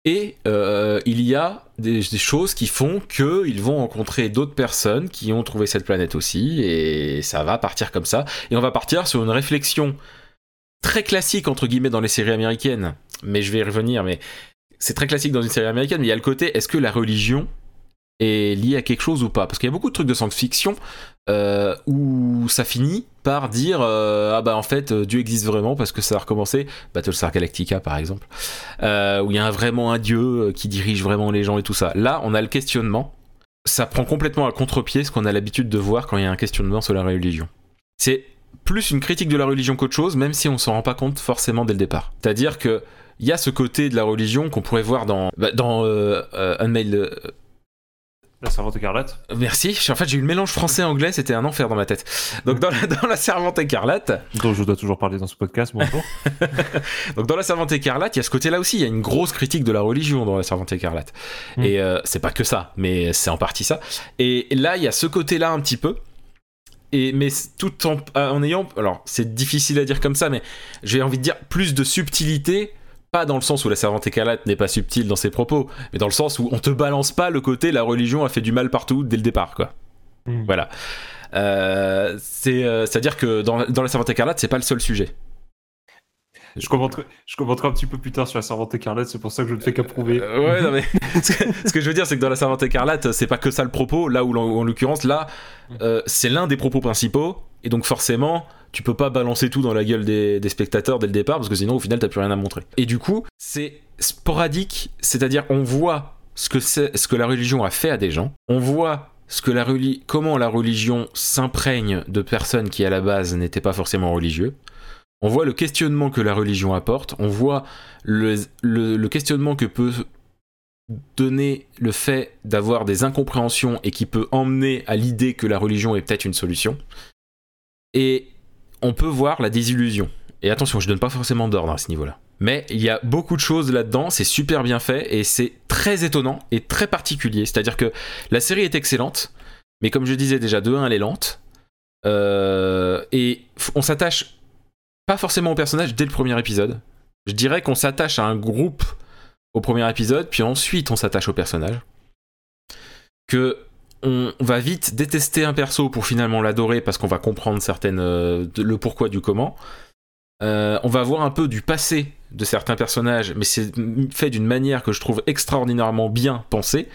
Et euh, il y a des, des choses qui font qu'ils vont rencontrer d'autres personnes qui ont trouvé cette planète aussi, et ça va partir comme ça. Et on va partir sur une réflexion très classique, entre guillemets, dans les séries américaines. Mais je vais y revenir, mais c'est très classique dans une série américaine, mais il y a le côté, est-ce que la religion est liée à quelque chose ou pas? Parce qu'il y a beaucoup de trucs de science-fiction euh, où ça finit par dire euh, ah bah en fait Dieu existe vraiment parce que ça a recommencé. Battlestar Galactica par exemple. Euh, où il y a vraiment un dieu qui dirige vraiment les gens et tout ça. Là on a le questionnement. Ça prend complètement à contre-pied ce qu'on a l'habitude de voir quand il y a un questionnement sur la religion. C'est plus une critique de la religion qu'autre chose même si on s'en rend pas compte forcément dès le départ. C'est à dire que il y a ce côté de la religion qu'on pourrait voir dans bah, dans euh, euh, Unmailed euh, La servante écarlate. Merci. En fait, j'ai eu le mélange français-anglais, c'était un enfer dans ma tête. Donc, dans la, *laughs* dans la Servante écarlate, Dont je dois toujours parler dans ce podcast, bonjour. *laughs* donc dans la Servante écarlate, il y a ce côté-là aussi. Il y a une grosse critique de la religion dans la Servante écarlate. Mm. Et euh, c'est pas que ça, mais c'est en partie ça. Et là, il y a ce côté-là un petit peu. Et mais tout en, en ayant, alors c'est difficile à dire comme ça, mais j'ai envie de dire plus de subtilité. Pas dans le sens où la servante écarlate n'est pas subtile dans ses propos, mais dans le sens où on te balance pas le côté la religion a fait du mal partout dès le départ, quoi. Mm. Voilà. Euh, c'est, euh, c'est-à-dire que dans, dans la servante écarlate, c'est pas le seul sujet. Je commenterai, je commenterai un petit peu plus tard sur la servante écarlate, c'est pour ça que je ne fais qu'approuver. Euh, ouais, non, mais *laughs* ce que, ce que je veux dire, c'est que dans la servante écarlate, c'est pas que ça le propos. Là où, en l'occurrence, là, euh, c'est l'un des propos principaux, et donc forcément, tu peux pas balancer tout dans la gueule des, spectateurs dès le départ, parce que sinon, au final, t'as plus rien à montrer. Et du coup, c'est sporadique, c'est-à-dire, on voit ce que ce que la religion a fait à des gens, on voit ce que la comment la religion s'imprègne de personnes qui à la base n'étaient pas forcément religieux. On voit le questionnement que la religion apporte, on voit le, le- le questionnement que peut donner le fait d'avoir des incompréhensions et qui peut emmener à l'idée que la religion est peut-être une solution. Et on peut voir la désillusion. Et attention, je donne pas forcément d'ordre à ce niveau-là. Mais il y a beaucoup de choses là-dedans, c'est super bien fait et c'est très étonnant et très particulier. C'est-à-dire que la série est excellente, mais comme je disais déjà, de 1, elle est lente. Euh, et on s'attache pas forcément au personnage dès le premier épisode. Je dirais qu'on s'attache à un groupe au premier épisode, puis ensuite on s'attache au personnage. Que on va vite détester un perso pour finalement l'adorer parce qu'on va comprendre certaines euh, le pourquoi du comment. Euh, on va voir un peu du passé de certains personnages, mais c'est fait d'une manière que je trouve extraordinairement bien pensée.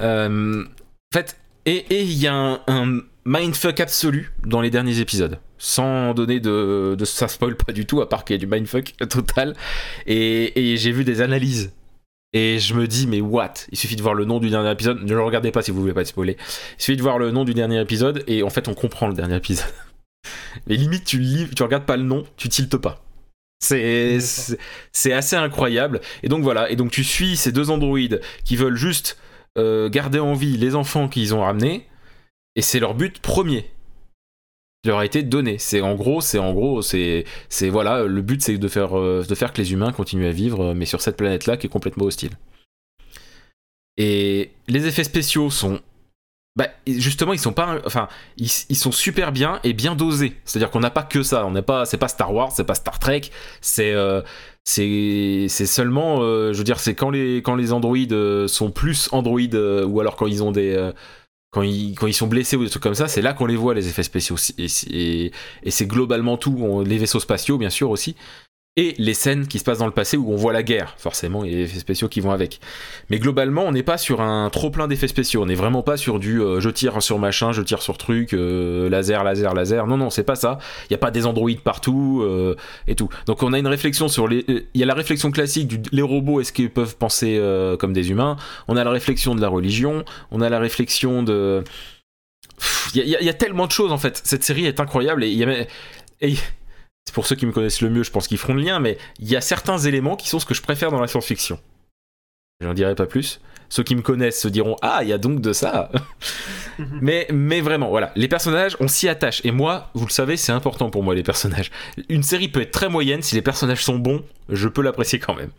Euh, en fait, et il y a un, mindfuck absolu dans les derniers épisodes. Sans donner de. Ça spoil pas du tout, à part qu'il y a du mindfuck total. Et j'ai vu des analyses Et je me dis, mais what? Il suffit de voir le nom du dernier épisode. Ne le regardez pas si vous voulez pas être spoilé. Il suffit de voir le nom du dernier épisode et en fait, on comprend le dernier épisode. *laughs* mais limite, tu lis, tu regardes pas le nom, tu tiltes pas. C'est c'est assez incroyable. Et donc voilà. Et donc tu suis ces deux androïdes qui veulent juste euh, garder en vie les enfants qu'ils ont ramenés. Et c'est leur but premier qui leur a été donné. C'est en gros, c'est en gros, c'est c'est voilà, le but c'est de faire euh, de faire que les humains continuent à vivre, euh, mais sur cette planète là qui est complètement hostile. Et les effets spéciaux sont bah, justement, ils sont pas, enfin, ils, ils sont super bien et bien dosés. C'est-à-dire qu'on n'a pas que ça. On n'est pas, c'est pas Star Wars, c'est pas Star Trek. C'est, euh, c'est, c'est seulement, euh, je veux dire, c'est quand les, quand les androïdes sont plus androïdes ou alors quand ils ont des, quand ils, sont blessés ou des trucs comme ça, c'est là qu'on les voit les effets spéciaux. Et, et, c'est globalement tout. Les vaisseaux spatiaux, bien sûr aussi et les scènes qui se passent dans le passé où on voit la guerre, forcément, et les effets spéciaux qui vont avec. Mais globalement, on n'est pas sur un trop plein d'effets spéciaux, on n'est vraiment pas sur du euh, je tire sur machin, je tire sur truc, euh, laser, laser, laser. Non, non, c'est pas ça. Il n'y a pas des androïdes partout euh, et tout. Donc on a une réflexion sur les. Il y a la réflexion classique du les robots, est-ce qu'ils peuvent penser comme des humains? On a la réflexion de la religion, on a la réflexion de. Il y, a tellement de choses en fait. Cette série est incroyable et il y a. Et pour ceux qui me connaissent le mieux, je pense qu'ils feront le lien, mais il y a certains éléments qui sont ce que je préfère dans la science-fiction. Je n'en dirai pas plus. Ceux qui me connaissent se diront Ah, il y a donc de ça mais, mais vraiment, voilà. Les personnages, on s'y attache. Et moi, vous le savez, c'est important pour moi, les personnages. Une série peut être très moyenne, si les personnages sont bons, je peux l'apprécier quand même.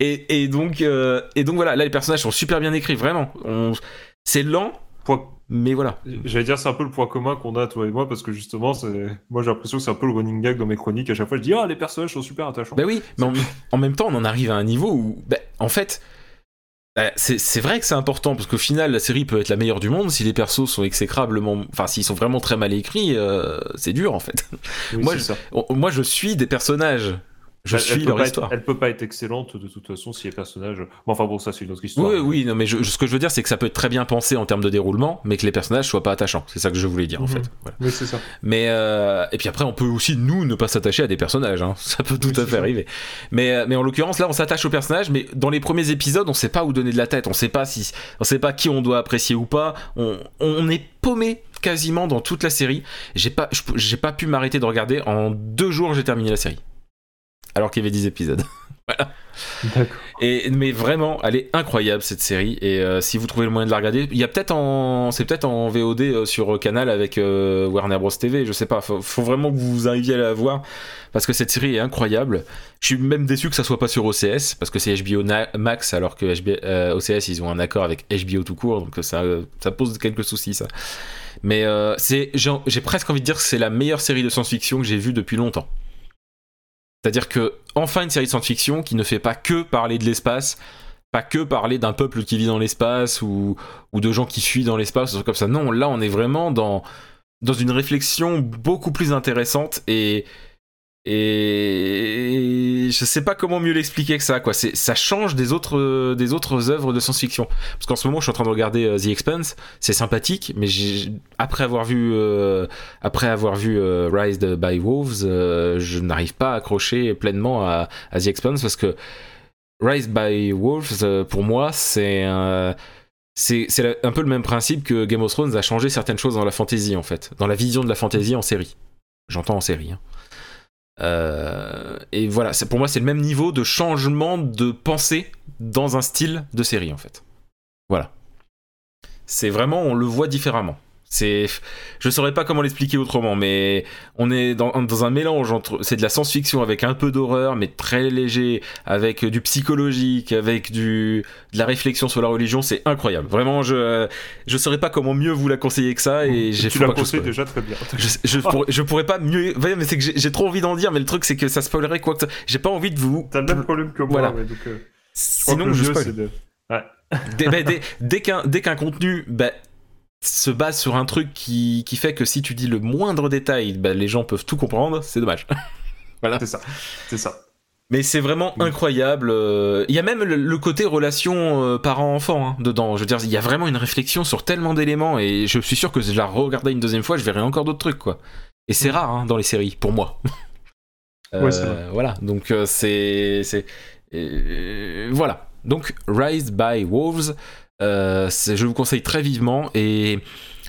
Et, et donc, euh, et donc voilà, là, les personnages sont super bien écrits, vraiment. On... C'est lent, mais voilà. J'allais dire, c'est un peu le point commun qu'on a, toi et moi, parce que justement, moi j'ai l'impression que c'est un peu le running gag dans mes chroniques. À chaque fois, je dis, ah, les personnages sont super attachants. Bah oui, mais en, même temps, on en arrive à un niveau où, bah, en fait, bah, c'est vrai que c'est important, parce qu'au final, la série peut être la meilleure du monde si les persos sont exécrablement. Enfin, s'ils sont vraiment très mal écrits, euh, c'est dur en fait. moi, moi, je suis des personnages je suis leur histoire. elle peut pas être excellente de toute façon si les personnages. Bon, enfin bon, ça c'est une autre histoire. Oui, oui, non, mais ce que je veux dire, c'est que ça peut être très bien pensé en termes de déroulement, mais que les personnages soient pas attachants. C'est ça que je voulais dire en mhm. fait. Oui, c'est ça. Mais euh, et puis après, on peut aussi nous ne pas s'attacher à des personnages. Hein. Ça peut tout à fait arriver. Mais euh, mais en l'occurrence, là, on s'attache aux personnages, mais dans les premiers épisodes, on sait pas où donner de la tête. On sait pas si, on sait pas qui on doit apprécier ou pas. On, on est paumé quasiment dans toute la série. J'ai pas, j'ai pas pu m'arrêter de regarder. En deux jours, j'ai terminé la série alors qu'il y avait 10 épisodes. *laughs* voilà. D'accord. Et mais vraiment, elle est incroyable cette série. Et euh, si vous trouvez le moyen de la regarder, il y a peut-être en, c'est peut-être en VOD euh, sur Canal avec euh, Warner Bros TV. Je sais pas. Faut, faut, vraiment que vous arriviez à la voir parce que cette série est incroyable. Je suis même déçu que ça soit pas sur OCS parce que c'est HBO Max alors que OCS ils ont un accord avec HBO tout court, donc ça, ça pose quelques soucis ça. Mais c'est, j'ai presque envie de dire que c'est la meilleure série de science-fiction que j'ai vue depuis longtemps. C'est-à-dire que, enfin, une série de science-fiction qui ne fait pas que parler de l'espace, pas que parler d'un peuple qui vit dans l'espace ou, de gens qui fuient dans l'espace, comme ça. Non, là, on est vraiment dans une réflexion beaucoup plus intéressante et, et je sais pas comment mieux l'expliquer que ça, quoi. Ça change des autres, des autres œuvres de science-fiction. Parce qu'en ce moment, je suis en train de regarder euh, The Expanse. C'est sympathique, mais après avoir vu, euh, après avoir vu euh, Rise by Wolves, je n'arrive pas à accrocher pleinement à, The Expanse parce que Rise by Wolves, pour moi, c'est, c'est un peu le même principe que Game of Thrones a changé certaines choses dans la fantasy, en fait. Dans la vision de la fantasy en série. J'entends en série. Hein. Euh, et voilà, pour moi, c'est le même niveau de changement de pensée dans un style de série, en fait. Voilà. C'est vraiment, on le voit différemment. C'est, je saurais pas comment l'expliquer autrement, mais on est dans, un mélange entre, c'est de la science-fiction avec un peu d'horreur, mais très léger, avec du psychologique, avec du, de la réflexion sur la religion, c'est incroyable. Vraiment, je, je saurais pas comment mieux vous la conseiller que ça, et j'ai Tu la conseilles déjà très bien. Je, je, *laughs* pourrais, pas mieux, mais c'est que j'ai trop envie d'en dire, mais le truc c'est que ça spoilerait quoi que j'ai pas envie de vous. T'as le même problème que moi, voilà. donc, euh, Sinon, je spoil. Ouais. dès, dès, dès qu'un contenu, bah, se base sur un truc qui, qui, fait que si tu dis le moindre détail, bah, les gens peuvent tout comprendre, c'est dommage. *laughs* voilà. C'est ça. C'est ça. Mais c'est vraiment incroyable. Euh, il y a même le, côté relation euh, parent-enfant hein, dedans. Je veux dire, il y a vraiment une réflexion sur tellement d'éléments et je suis sûr que si je la regardais une deuxième fois, je verrais encore d'autres trucs, quoi. Et c'est rare hein, dans les séries, pour moi. *laughs* ouais, c'est vrai. Voilà, donc euh, c'est. Voilà. Donc, Rise by Wolves, euh, je vous conseille très vivement et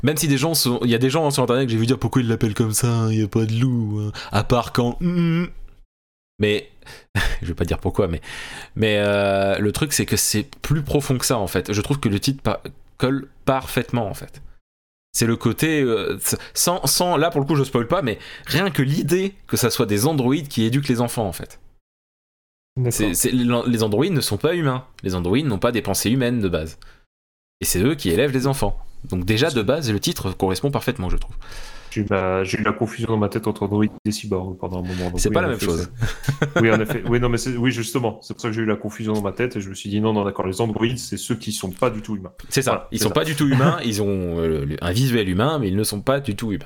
même si des gens sont, il y a des gens sur internet que j'ai vu dire pourquoi ils l'appellent comme ça, il y a pas de loup, hein, à part quand. Hmm. Mais *laughs* je vais pas dire pourquoi, mais mais euh, le truc c'est que c'est plus profond que ça en fait. Je trouve que le titre pa- colle parfaitement en fait. C'est le côté euh, sans, sans là pour le coup je spoil pas, mais rien que l'idée que ça soit des androïdes qui éduquent les enfants en fait. Les androïdes ne sont pas humains. Les androïdes n'ont pas des pensées humaines de base. Et c'est eux qui élèvent les enfants. Donc déjà de base, le titre correspond parfaitement, je trouve. J'ai eu, la- j'ai eu la confusion dans ma tête entre Android et Cyborg pendant un moment. C'est oui, pas la même chose. Oui, en effet. Oui, non, mais oui, justement. C'est pour ça que j'ai eu la confusion dans ma tête et je me suis dit non, non, d'accord. Les androïdes, c'est ceux qui sont pas du tout humains. C'est ça. Voilà, ils sont ça. pas du tout humains. *laughs* Ils ont euh, un visuel humain, mais ils ne sont pas du tout humains.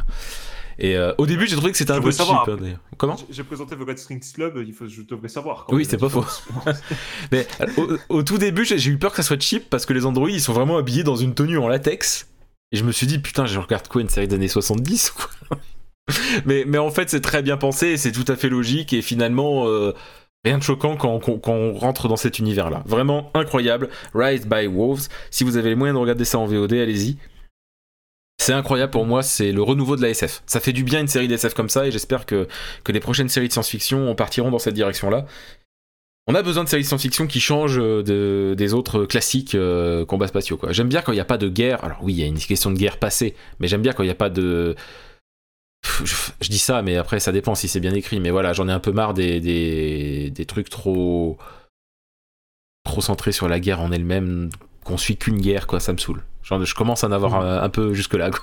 Et euh, au début, j'ai trouvé que c'était un Je peu cheap. hein. Comment J'ai- présenté The Red Strings Club, il faut, je devrais savoir. quand Oui, c'est pas faux. *laughs* *laughs* Mais euh, au, au tout début, j'ai eu peur que ça soit cheap parce que les androïdes, ils sont vraiment habillés dans une tenue en latex. Et je me suis dit, putain, je regarde quoi, une série des années 70 ou quoi *laughs* mais, mais en fait, c'est très bien pensé c'est tout à fait logique. Et finalement, euh, rien de choquant quand, quand- quand on rentre dans cet univers-là. Vraiment incroyable. Rise by Wolves. Si vous avez les moyens de regarder ça en VOD, allez-y. C'est incroyable pour moi, c'est le renouveau de la SF. Ça fait du bien une série d'SF comme ça et j'espère que, les prochaines séries de science-fiction partiront dans cette direction-là. On a besoin de séries de science-fiction qui changent euh, de- des autres classiques euh, combats spatiaux. J'aime bien quand il n'y a pas de guerre. Alors oui, il y a une question de guerre passée, mais j'aime bien quand il n'y a pas de... Je dis ça, mais après ça dépend si c'est bien écrit. Mais voilà, j'en ai un peu marre des, des, des trucs trop trop centrés sur la guerre en elle-même, qu'on suit qu'une guerre, quoi. Ça me saoule. Genre, je commence à en avoir un, un peu jusque là. Quoi.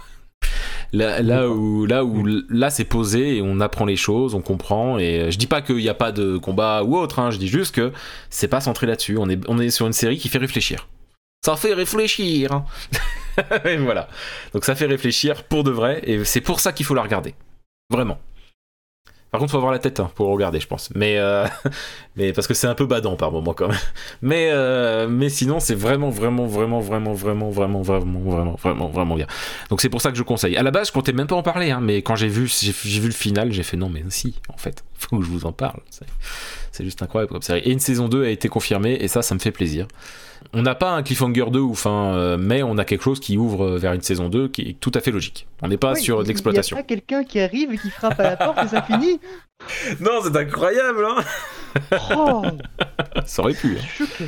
Là, là où, là, où, là, c'est posé et on apprend les choses, on comprend. Et euh, je dis pas qu'il n'y a pas de combat ou autre, hein, je dis juste que c'est pas centré là-dessus. On est, on est sur une série qui fait réfléchir. Ça fait réfléchir. hein. *laughs* et voilà. Donc ça fait réfléchir pour de vrai et c'est pour ça qu'il faut la regarder. Vraiment. Par contre, faut avoir la tête hein, pour regarder, je pense. Mais, euh, *laughs* mais parce que c'est un peu badant par moment quand même. Mais, euh, mais sinon, c'est vraiment, vraiment, vraiment, vraiment, vraiment, vraiment, vraiment, vraiment, vraiment, vraiment bien. Donc c'est pour ça que je conseille. À la base, je comptais même pas en parler, hein, mais quand j'ai vu, j'ai vu le final, j'ai fait non, mais si, en fait, *laughs* faut que je vous en parle. C'est juste incroyable comme série. Et une saison 2 a été confirmée, et ça, ça me fait plaisir. On n'a pas un cliffhanger 2 ou fin, euh, mais on a quelque chose qui ouvre vers une saison 2 qui est tout à fait logique. On n'est pas Oui, sur de l'exploitation. Il y a pas quelqu'un qui arrive et qui frappe à la porte et ça finit. *laughs* Non, c'est incroyable, hein Oh, Ça aurait pu. choqué.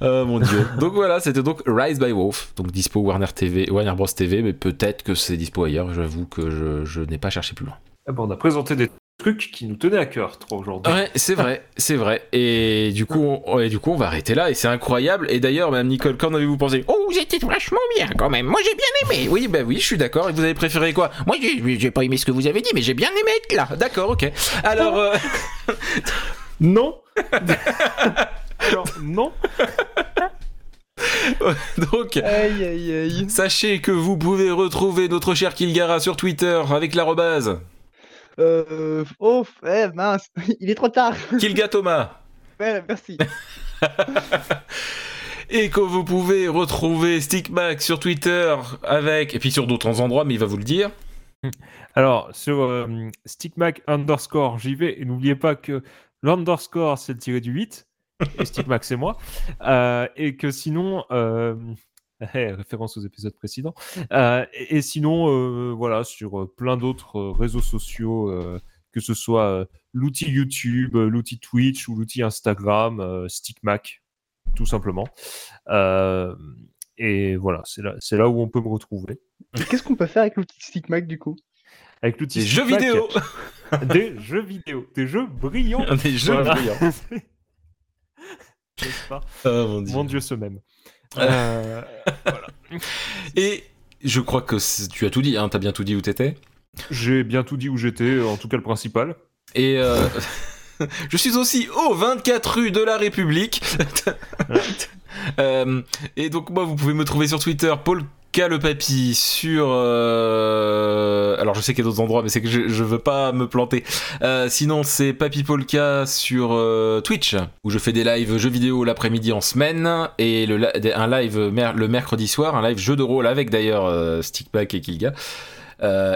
Oh mon dieu. Donc voilà, c'était donc Rise by Wolf, donc dispo Warner TV, Warner Bros TV, mais peut-être que c'est dispo ailleurs. J'avoue que je, je n'ai pas cherché plus loin. Ah bon, on a présenté des trucs qui nous tenaient à cœur, trop aujourd'hui. Ouais, c'est vrai, c'est vrai. Et du coup, on, et du coup, on va arrêter là. Et c'est incroyable. Et d'ailleurs, Madame Nicole, qu'en avez-vous pensé? Oh, vous étiez vachement bien quand même. Moi, j'ai bien aimé. Oui, bah oui, je suis d'accord. Et vous avez préféré quoi? Moi, j'ai j'ai pas aimé ce que vous avez dit, mais j'ai bien aimé être là. D'accord, ok. Alors, euh, *laughs* Non *laughs* Alors, non *laughs* donc. Aïe, aïe, aïe. Sachez que vous pouvez retrouver notre cher Kilgara sur Twitter avec l'arrobase Euh, oh, eh, mince, *laughs* il est trop tard. *laughs* Kilga Thomas. Ouais, merci. *laughs* Et que vous pouvez retrouver Stickback sur Twitter avec, et puis sur d'autres endroits, mais il va vous le dire. Alors, sur euh, stickmac underscore, j'y vais. Et n'oubliez pas que l'underscore, c'est le tiré du 8. Et stickmac, c'est moi. Euh, et que sinon, euh, *laughs* référence aux épisodes précédents. Euh, et, et sinon, euh, voilà, sur euh, plein d'autres réseaux sociaux, euh, que ce soit euh, l'outil YouTube, l'outil Twitch ou l'outil Instagram, euh, stickmac, tout simplement. Euh, et voilà, c'est là, où on peut me retrouver. Et Qu'est-ce qu'on peut faire avec l'outil StickMac du coup? Avec l'outil Des jeux vidéo *laughs* Des jeux vidéo. Des jeux brillants. *laughs* Des jeux Voilà. brillants. N'est-ce pas? Oh mon dieu. Mon Dieu, ce même. *laughs* Euh, Et je crois que tu as tout dit, hein, t'as bien tout dit où t'étais. J'ai bien tout dit où j'étais, en tout cas le principal. Et euh, *laughs* je suis aussi au 24 rue de la République. *laughs* Euh, et donc moi, vous pouvez me trouver sur Twitter, Paul K le papy, sur... euh, Alors je sais qu'il y a d'autres endroits, mais c'est que je, veux pas me planter. Euh, sinon, c'est Papy Polka sur euh, Twitch, où je fais des lives jeux vidéo l'après-midi en semaine, et un live le mercredi soir, un live jeu de rôle avec d'ailleurs Stickback et Kilga.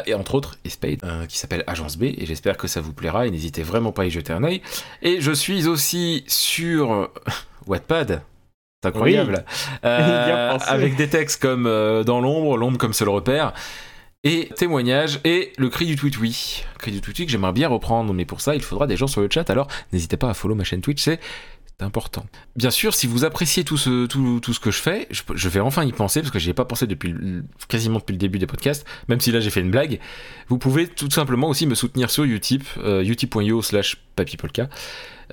Et entre autres Espade euh, qui s'appelle Agence B et j'espère que ça vous plaira et n'hésitez vraiment pas à y jeter un œil et je suis aussi sur *laughs* Wattpad C'est incroyable. Euh, *laughs* avec des textes comme euh, Dans l'ombre, l'ombre comme seul repère. Et témoignage et le cri du tweet oui. Cri du tweet oui que j'aimerais bien reprendre, mais pour ça il faudra des gens sur le chat. Alors n'hésitez pas à follow ma chaîne Twitch, c'est c'est important. Bien sûr, si vous appréciez tout ce, tout, tout ce que je fais, je, je vais enfin y penser parce que j'y ai pas pensé depuis quasiment depuis le début des podcasts, même si là j'ai fait une blague. Vous pouvez tout simplement aussi me soutenir sur Utip, euh, utip.io slash papipolka.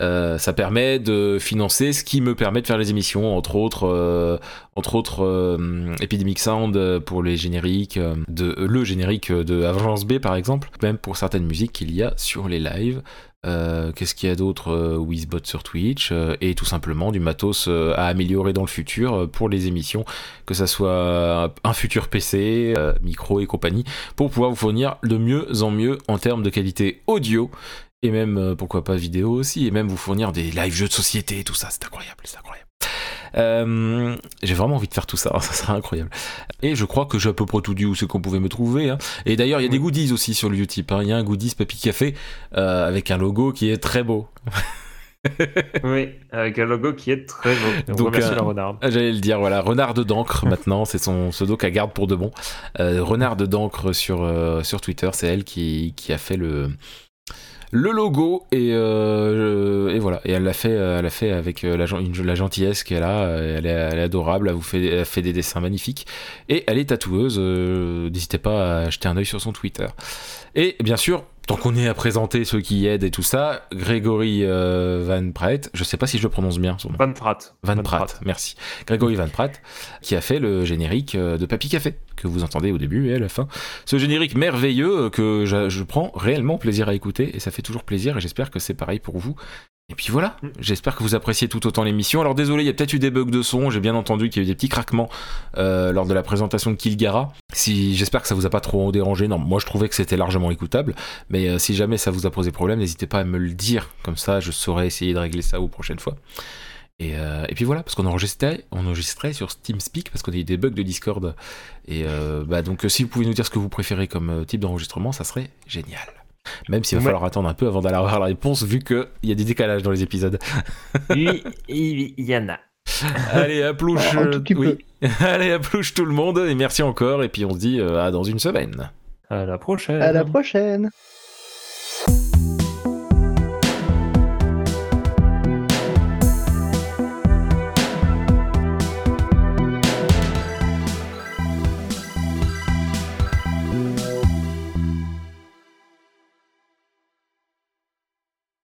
Euh, ça permet de financer ce qui me permet de faire les émissions, entre autres, euh, entre autres euh, Epidemic Sound pour les génériques, euh, de, euh, le générique de Avengers B par exemple, même pour certaines musiques qu'il y a sur les lives. Euh, Qu'est-ce qu'il y a d'autre euh, Wizbot sur Twitch euh, et tout simplement du matos à améliorer dans le futur pour les émissions, que ça soit un futur PC, micro et compagnie, pour pouvoir vous fournir de mieux en mieux en termes de qualité audio et même pourquoi pas vidéo aussi et même vous fournir des live jeux de société tout ça c'est incroyable c'est incroyable Euh, j'ai vraiment envie de faire tout ça *laughs* ça serait incroyable et je crois que j'ai à peu près tout dit où c'est qu'on pouvait me trouver hein. et d'ailleurs il y a des goodies aussi sur le Utip hein. il y a un goodies Papy Café euh, avec un logo qui est très beau *laughs* Oui, avec un logo qui est très beau. Donc, euh, la renarde. Ah, J'allais le dire, voilà, Renard de d'encre *laughs* maintenant, c'est son pseudo qu'elle garde pour de bon. Euh, Renard de d'encre sur, sur Twitter, c'est elle qui, qui a fait le, le logo et, euh, et voilà. Et elle l'a fait, euh, elle l'a fait avec euh, la, gentillesse qu'elle a. euh, Elle est, elle est adorable, elle vous fait, elle fait des dessins magnifiques et elle est tatoueuse. euh, N'hésitez pas à jeter un œil sur son Twitter. Et bien sûr. Tant qu'on est à présenter ceux qui aident et tout ça, Grégory euh, Van Praet, je sais pas si je le prononce bien son nom. Van Pratt. Van Pratt, merci. Grégory Van Pratt, qui a fait le générique euh, de Papy Café, que vous entendez au début et à la fin. Ce générique merveilleux euh, que je, je prends réellement plaisir à écouter, et ça fait toujours plaisir, et j'espère que c'est pareil pour vous. Et puis voilà, Mm. j'espère que vous appréciez tout autant l'émission. Alors désolé, il y a peut-être eu des bugs de son, j'ai bien entendu qu'il y a eu des petits craquements euh, lors de la présentation de Kilgara. Si, j'espère que ça vous a pas trop dérangé, non, moi je trouvais que c'était largement écoutable, mais euh, si jamais ça vous a posé problème, n'hésitez pas à me le dire, comme ça je saurai essayer de régler ça aux prochaines fois. Et, euh, et puis voilà, parce qu'on enregistrait, on enregistrait sur TeamSpeak parce qu'on a eu des bugs de Discord. Et bah donc si vous pouvez nous dire ce que vous préférez comme type d'enregistrement, ça serait génial. Même s'il va Ouais. falloir attendre un peu avant d'aller avoir la réponse, vu qu'il y a des décalages dans les épisodes. *laughs* Oui, il y en a. *laughs* Allez, à plouche. Oui. *laughs* Allez, à plouche tout le monde, et merci encore, et puis on se dit euh, à dans une semaine. À la prochaine. À la prochaine